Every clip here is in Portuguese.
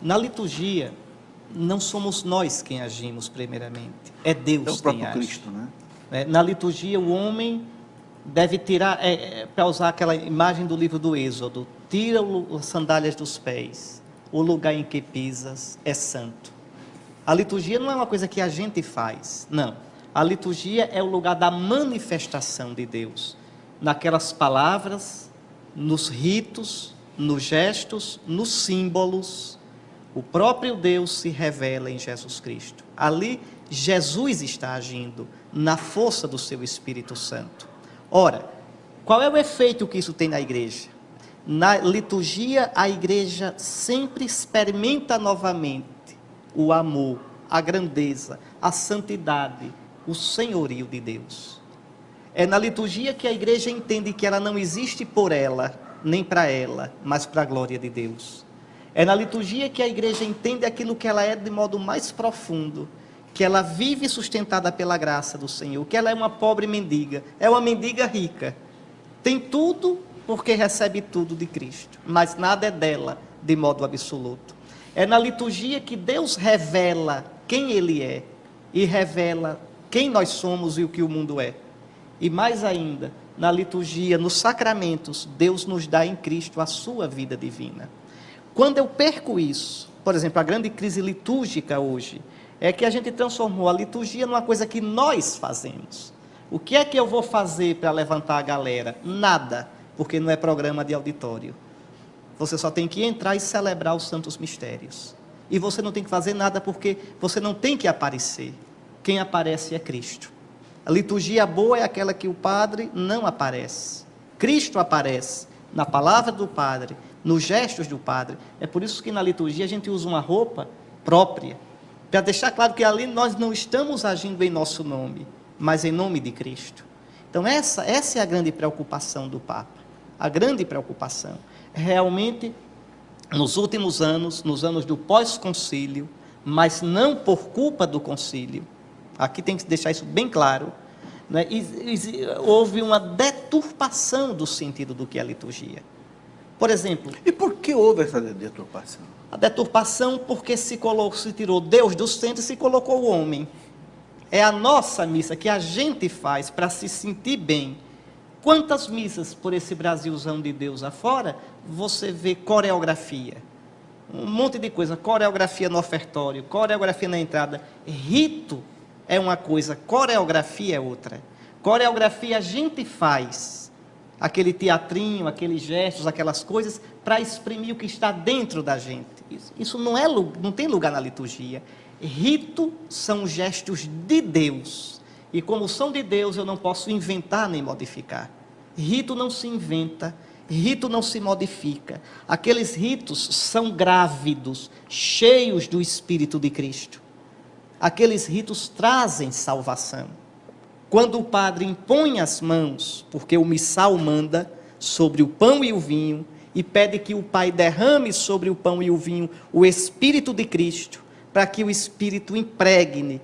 Na liturgia, não somos nós quem agimos primeiramente, é Deus É o próprio quem age. Cristo, né? É, Na liturgia, o homem deve tirar, é, para usar aquela imagem do livro do Êxodo, tira as sandálias dos pés, o lugar em que pisas é santo. A liturgia não é uma coisa que a gente faz, não. A liturgia é o lugar da manifestação de Deus, naquelas palavras, nos ritos, nos gestos, nos símbolos. O próprio Deus se revela em Jesus Cristo. Ali, Jesus está agindo na força do seu Espírito Santo. Ora, qual é o efeito que isso tem na igreja? Na liturgia, a igreja sempre experimenta novamente o amor, a grandeza, a santidade, o senhorio de Deus. É na liturgia que a igreja entende que ela não existe por ela, nem para ela, mas para a glória de Deus. É na liturgia que a igreja entende aquilo que ela é de modo mais profundo, que ela vive sustentada pela graça do Senhor, que ela é uma pobre mendiga, é uma mendiga rica. Tem tudo porque recebe tudo de Cristo, mas nada é dela de modo absoluto. É na liturgia que Deus revela quem Ele é e revela quem nós somos e o que o mundo é. E mais ainda, na liturgia, nos sacramentos, Deus nos dá em Cristo a sua vida divina. Quando eu perco isso, por exemplo, a grande crise litúrgica hoje, é que a gente transformou a liturgia numa coisa que nós fazemos. O que é que eu vou fazer para levantar a galera? Nada, porque não é programa de auditório. Você só tem que entrar e celebrar os santos mistérios. E você não tem que fazer nada porque você não tem que aparecer. Quem aparece é Cristo. A liturgia boa é aquela que o padre não aparece. Cristo aparece na palavra do padre, nos gestos do padre. É por isso que na liturgia a gente usa uma roupa própria, para deixar claro que ali nós não estamos agindo em nosso nome, mas em nome de Cristo. Então essa, essa é a grande preocupação do Papa. A grande preocupação. Realmente, nos últimos anos, nos anos do pós-concílio, mas não por culpa do concílio, aqui tem que deixar isso bem claro, né? Houve uma deturpação do sentido do que é a liturgia. Por exemplo, E por que houve essa deturpação? a deturpação porque se, colocou, se tirou Deus do centro e se colocou o homem. É a nossa missa que a gente faz para se sentir bem. Quantas missas por esse Brasilzão de Deus afora você vê coreografia? Um monte de coisa, coreografia no ofertório, coreografia na entrada. Rito é uma coisa, coreografia é outra. Coreografia a gente faz aquele teatrinho, aqueles gestos, aquelas coisas, para exprimir o que está dentro da gente. Isso, isso não, é, não tem lugar na liturgia. Rito são gestos de Deus. E como são de Deus, eu não posso inventar nem modificar. Rito não se inventa, rito não se modifica. Aqueles ritos são grávidos, cheios do Espírito de Cristo. Aqueles ritos trazem salvação. Quando o padre impõe as mãos, porque o missal manda, sobre o pão e o vinho, e pede que o Pai derrame sobre o pão e o vinho o Espírito de Cristo, para que o Espírito impregne,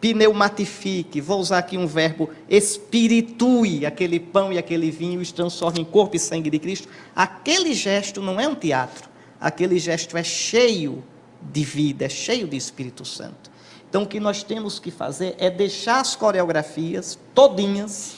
pneumatifique, vou usar aqui um verbo, espiritue aquele pão e aquele vinho os transforme em corpo e sangue de Cristo. Aquele gesto não é um teatro, aquele gesto é cheio de vida, é cheio de Espírito Santo. Então, o que nós temos que fazer é deixar as coreografias todinhas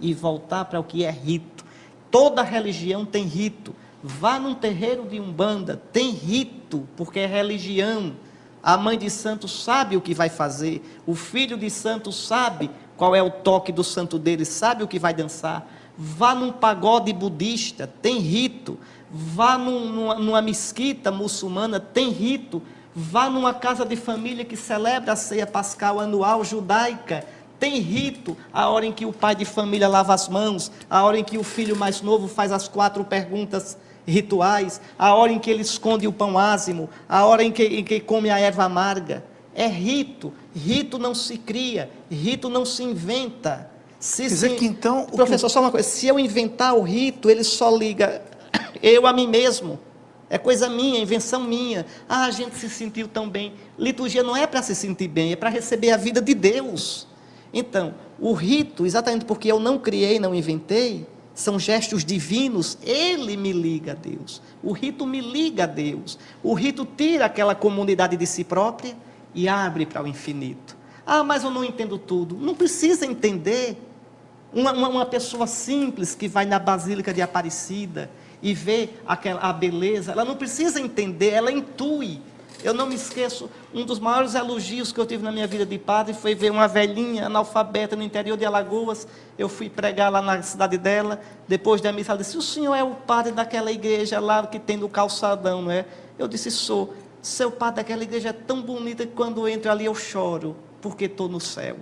e voltar para o que é rito. Toda religião tem rito. Vá num terreiro de umbanda, tem rito, porque é religião. A mãe de santo sabe o que vai fazer, o filho de santo sabe qual é o toque do santo dele, sabe o que vai dançar. Vá num pagode budista, tem rito. Vá num- numa, numa mesquita muçulmana, tem rito. Vá numa casa de família que celebra a ceia pascal anual judaica. Tem rito, a hora em que o pai de família lava as mãos, a hora em que o filho mais novo faz as quatro perguntas rituais, a hora em que ele esconde o pão ázimo, a hora em que, em que come a erva amarga. É rito. Rito não se cria, rito não se inventa. Se Quer dizer se- que então, o que- Professor, só uma coisa: se eu inventar o rito, ele só liga eu a mim mesmo. É coisa minha, invenção minha. Ah, a gente se sentiu tão bem. Liturgia não é para se sentir bem, é para receber a vida de Deus. Então, o rito, exatamente porque eu não criei, não inventei, são gestos divinos, ele me liga a Deus. O rito me liga a Deus. O rito tira aquela comunidade de si própria e abre para o infinito. Ah, mas eu não entendo tudo. Não precisa entender. Uma, uma, uma pessoa simples que vai na Basílica de Aparecida e vê aquela, a beleza, ela não precisa entender, ela intui. Eu não me esqueço, um dos maiores elogios que eu tive na minha vida de padre foi ver uma velhinha analfabeta no interior de Alagoas. Eu fui pregar lá na cidade dela. Depois da missa, ela disse: O senhor é o padre daquela igreja lá que tem no calçadão, não é? Eu disse: Sou. Seu padre daquela igreja é tão bonita que quando eu entro ali eu choro, porque estou no céu.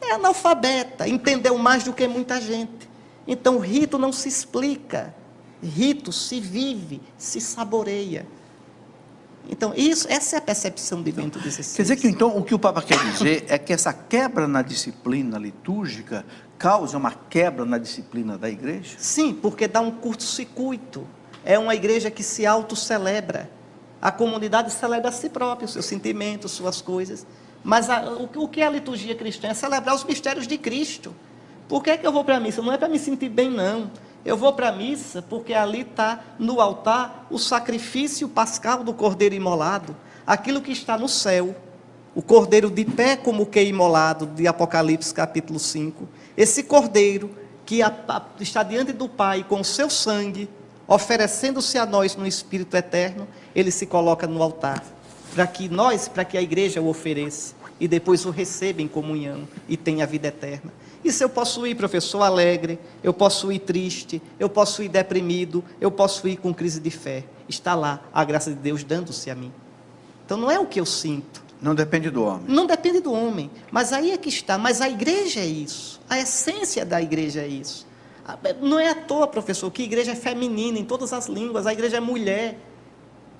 É analfabeta, entendeu mais do que muita gente. Então, o rito não se explica. Rito se vive, se saboreia. Então, isso, essa é a percepção de Bento XVI. Quer dizer que, então, o que o Papa quer dizer é que essa quebra na disciplina litúrgica causa uma quebra na disciplina da igreja? Sim, porque dá um curto-circuito. É uma igreja que se auto-celebra. A comunidade celebra a si própria, os seus sentimentos, suas coisas. Mas a, o, o, que é a liturgia cristã? É celebrar os mistérios de Cristo. Por que, é que eu vou para a missa? Não é para me sentir bem, não. Eu vou para a missa porque ali está no altar o sacrifício pascal do cordeiro imolado, aquilo que está no céu. O cordeiro de pé como que imolado, de Apocalipse capítulo 5. Esse cordeiro que está diante do Pai com o seu sangue, oferecendo-se a nós no Espírito eterno, ele se coloca no altar, para que nós, para que a igreja o ofereça, e depois o receba em comunhão e tenha a vida eterna. Isso eu posso ir, professor, alegre, eu posso ir triste, eu posso ir deprimido, eu posso ir com crise de fé. Está lá a graça de Deus dando-se a mim. Então não é o que eu sinto. Não depende do homem. Não depende do homem. Mas aí é que está. Mas a igreja é isso. A essência da igreja é isso. Não é à toa, professor, que a igreja é feminina em todas as línguas. A igreja é mulher.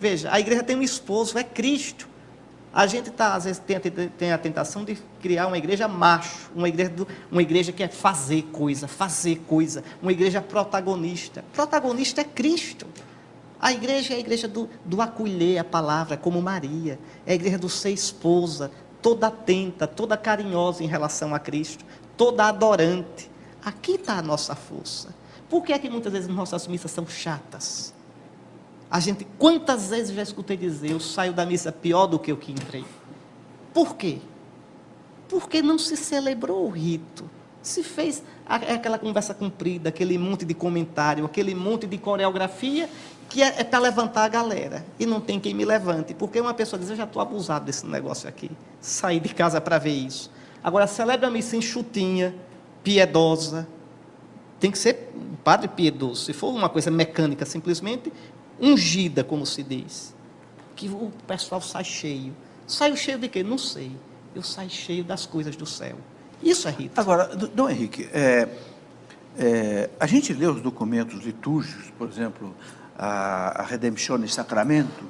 Veja, a igreja tem um esposo, é Cristo. A gente tá, às vezes tem a, tem a, tentação de criar uma igreja macho, uma igreja, do, uma igreja que é fazer coisa, fazer coisa, uma igreja protagonista. Protagonista é Cristo. A igreja é a igreja do, do acolher a palavra, como Maria. É a igreja do ser esposa, toda atenta, toda carinhosa em relação a Cristo, toda adorante. Aqui está a nossa força. Por que é que muitas vezes nossas missas são chatas? A gente, quantas vezes já escutei dizer, eu saio da missa pior do que o que entrei. Por quê? Porque não se celebrou o rito. Se fez aquela conversa comprida, aquele monte de comentário, aquele monte de coreografia que é, é para levantar a galera. E não tem quem me levante. Porque uma pessoa diz, eu já estou abusado desse negócio aqui. Saí de casa para ver isso. Agora, celebra a missa enxutinha, piedosa. Tem que ser um padre piedoso. Se for uma coisa mecânica, simplesmente, ungida, como se diz. Que o pessoal sai cheio. Sai cheio de quê? Não sei. Eu saio cheio das coisas do céu. Isso é rito. Agora, Dom Henrique, é, é, a gente lê os documentos litúrgicos, por exemplo, a, a Redemptione Sacramento,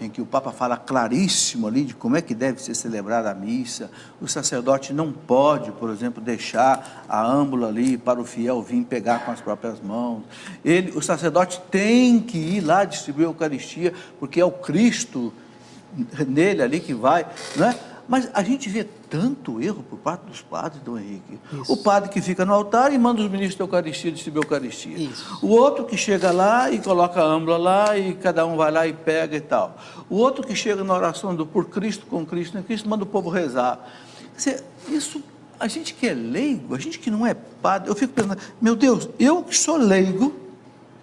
em que o Papa fala claríssimo ali de como é que deve ser celebrada a missa. O sacerdote não pode, por exemplo, deixar a âmbula ali para o fiel vir pegar com as próprias mãos. Ele, o sacerdote tem que ir lá distribuir a Eucaristia, porque é o Cristo nele ali que vai, não é? Mas a gente vê tanto erro por parte dos padres, Dom Henrique. Isso. O padre que fica no altar e manda os ministros da Eucaristia distribuir a Eucaristia. Isso. O outro que chega lá e coloca a âmbula lá e cada um vai lá e pega e tal. O outro que chega na oração do por Cristo, com Cristo, em Cristo, manda o povo rezar. Dizer, isso, a gente que é leigo, a gente que não é padre, eu fico pensando, meu Deus, eu que sou leigo,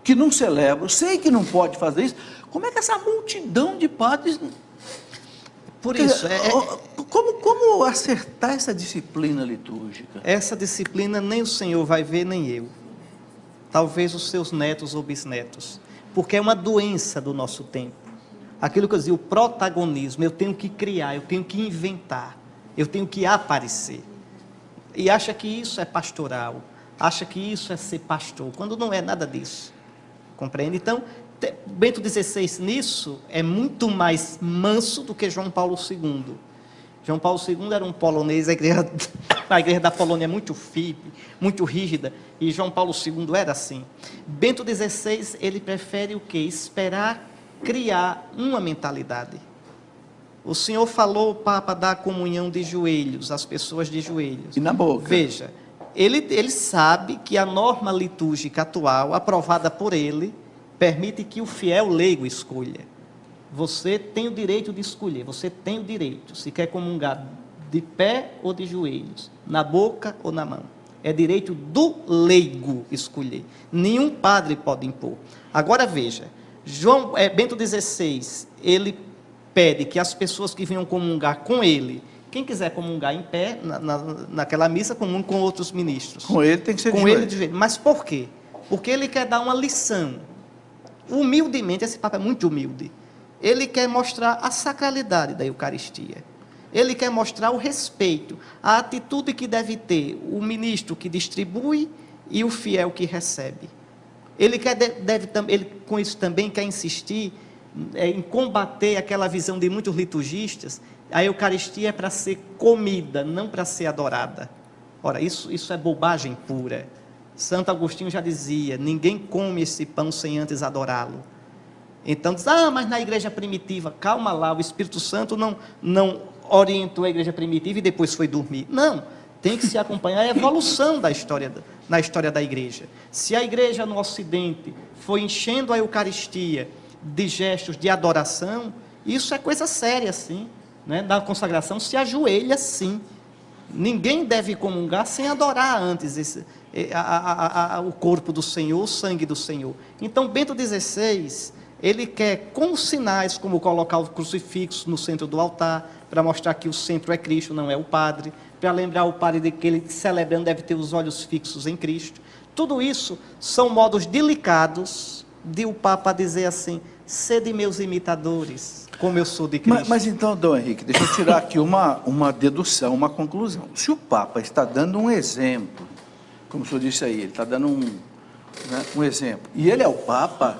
que não celebro, sei que não pode fazer isso, como é que essa multidão de padres por isso, é, é, como, como acertar essa disciplina litúrgica? Essa disciplina nem o Senhor vai ver, nem eu. Talvez os seus netos ou bisnetos. Porque é uma doença do nosso tempo. Aquilo que eu dizia, o protagonismo, eu tenho que criar, eu tenho que inventar, eu tenho que aparecer. E acha que isso é pastoral, acha que isso é ser pastor, quando não é nada disso. Compreende? Então, Bento XVI nisso é muito mais manso do que João Paulo II. João Paulo II era um polonês, a igreja, a igreja da Polônia é muito firme, muito rígida, e João Paulo II era assim. Bento XVI, ele prefere o que? Esperar criar uma mentalidade. O Senhor falou, Papa, da comunhão de joelhos, as pessoas de joelhos. E na boca. Veja, ele, ele sabe que a norma litúrgica atual, aprovada por ele, permite que o fiel leigo escolha. Você tem o direito de escolher, você tem o direito, se quer comungar de pé ou de joelhos, na boca ou na mão. É direito do leigo escolher. Nenhum padre pode impor. Agora veja, João é, Bento XVI, ele pede que as pessoas que venham comungar com ele quem quiser comungar em pé, na, na, naquela missa, comum com outros ministros. Com ele tem que ser Com ele de joelho. Mas por quê? Porque ele quer dar uma lição. Humildemente, esse Papa é muito humilde. Ele quer mostrar a sacralidade da Eucaristia. Ele quer mostrar o respeito, a atitude que deve ter o ministro que distribui e o fiel que recebe. Ele quer deve ele com isso também quer insistir é, em combater aquela visão de muitos liturgistas a Eucaristia é para ser comida, não para ser adorada. Ora, isso, isso é bobagem pura. Santo Agostinho já dizia: ninguém come esse pão sem antes adorá-lo. Então diz: ah, mas na igreja primitiva, calma lá, o Espírito Santo não, não orientou a igreja primitiva e depois foi dormir. Não, tem que se acompanhar a evolução da história, na história da igreja. Se a igreja no Ocidente foi enchendo a Eucaristia de gestos de adoração, isso é coisa séria, sim né, consagração se ajoelha sim. Ninguém deve comungar sem adorar antes esse, a, a, a, o corpo do Senhor, o sangue do Senhor. Então, Bento XVI, ele quer, com sinais, como colocar o crucifixo no centro do altar, para mostrar que o centro é Cristo, não é o Padre, para lembrar o Padre de que ele, celebrando, deve ter os olhos fixos em Cristo. Tudo isso são modos delicados de o Papa dizer assim: sede meus imitadores como eu sou de Cristo. Mas, mas, então, Dom Henrique, deixa eu tirar aqui uma, uma dedução, uma conclusão. Se o Papa está dando um exemplo, como o senhor disse aí, ele está dando um, né, um exemplo, e ele é o Papa,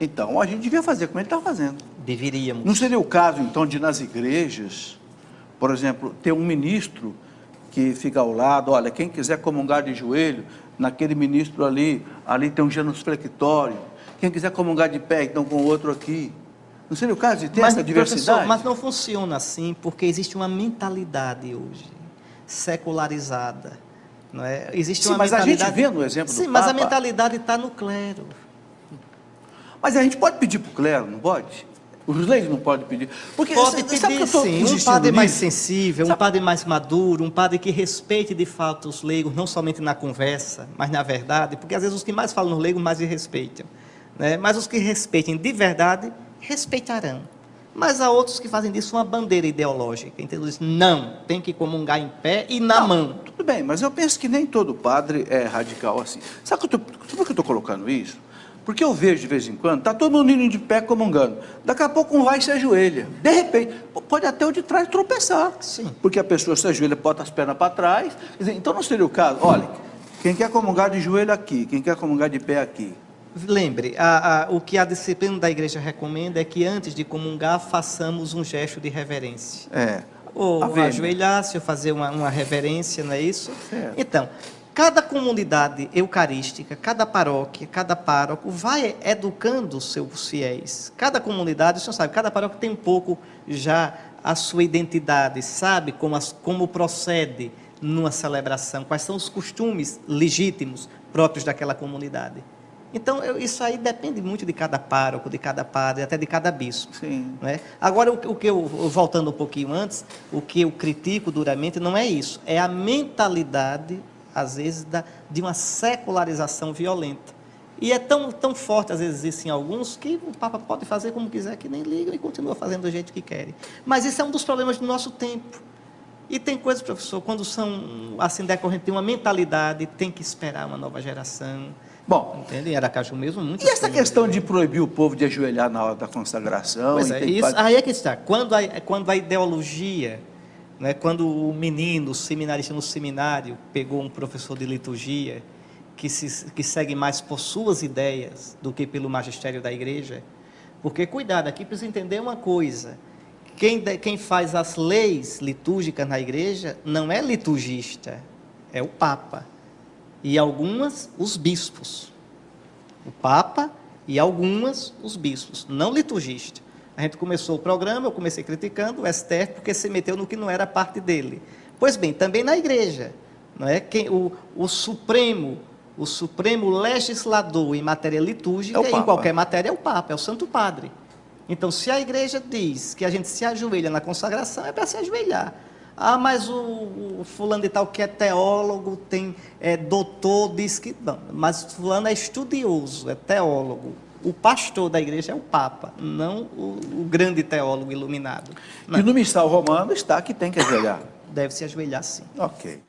então a gente devia fazer como ele está fazendo. Deveríamos. Não seria o caso, então, de nas igrejas, por exemplo, ter um ministro que fica ao lado, olha, quem quiser comungar de joelho, naquele ministro ali, ali tem um genuflexório, quem quiser comungar de pé, então com o outro aqui. Não seria o caso de ter mas, essa diversidade? Mas não funciona assim, porque existe uma mentalidade hoje secularizada. Não é? Existe Sim, uma mas mentalidade... a gente vê no exemplo Sim, do mas Papa... a mentalidade está no clero. Mas a gente pode pedir para o clero, não pode? Os leigos não podem pedir. Porque, pode pedir, sim. Um padre mais sensível, sabe? um padre mais maduro, um padre que respeite de fato os leigos, não somente na conversa, mas na verdade, porque às vezes os que mais falam no leigo mais respeitam. Né? Mas os que respeitem de verdade respeitarão. Mas há outros que fazem disso uma bandeira ideológica. Então, não, tem que comungar em pé e na não, mão. Tudo bem, mas eu penso que nem todo padre é radical assim. Sabe por que eu estou colocando isso? Porque eu vejo de vez em quando, está todo mundo indo de pé comungando. Daqui a pouco um vai e se ajoelha. De repente, pode até o de trás tropeçar. Sim. Porque a pessoa se ajoelha, bota as pernas para trás. Então não seria o caso, olha, quem quer comungar de joelho aqui, quem quer comungar de pé aqui. Lembre, a, a, o que a disciplina da igreja recomenda é que antes de comungar façamos um gesto de reverência. É. Ou ajoelhar-se, ou fazer uma, uma, reverência, não é isso? Então, cada comunidade eucarística, cada paróquia, cada pároco vai educando os seus fiéis. Cada comunidade, o senhor sabe, cada paróquia tem um pouco já a sua identidade, sabe como, as, como procede numa celebração, quais são os costumes legítimos próprios daquela comunidade. Então, eu, isso aí depende muito de cada pároco, de cada padre, até de cada bispo. Sim. Né? Agora, o, o, que eu, voltando um pouquinho antes, o que eu critico duramente não é isso, é a mentalidade, às vezes, da, de uma secularização violenta. E é tão, tão forte, às vezes, isso em alguns, que o Papa pode fazer como quiser, que nem liga e continua fazendo do jeito que querem. Mas isso é um dos problemas do nosso tempo. E tem coisas, professor, quando são assim decorrente de uma mentalidade, tem que esperar uma nova geração Bom, entende? Em Aracaju mesmo, muito. E essa questão de proibir o povo de ajoelhar na hora da consagração? Pois é, isso, aí é que está. Quando a, quando a ideologia, né, quando o menino, o seminarista no seminário, pegou um professor de liturgia que, se, que segue mais por suas ideias do que pelo magistério da igreja, porque, cuidado, aqui precisa entender uma coisa. Quem, quem faz as leis litúrgicas na igreja não é liturgista, é o Papa e algumas os bispos. O Papa e algumas os bispos, não liturgistas. A gente começou o programa, eu comecei criticando o STF porque se meteu no que não era parte dele. Pois bem, também na igreja. Não é? Quem, o, o Supremo, o Supremo legislador em matéria litúrgica, É em qualquer matéria, é o Papa, é o Santo Padre. Então, se a igreja diz que a gente se ajoelha na consagração, é para se ajoelhar. Ah, mas o, o fulano de tal que é teólogo, tem é, doutor, diz que. Não, mas fulano é estudioso, é teólogo. O pastor da igreja é o Papa, não o, o grande teólogo iluminado. Não, E no missal romano está que tem que ajoelhar. deve se ajoelhar sim. Ok.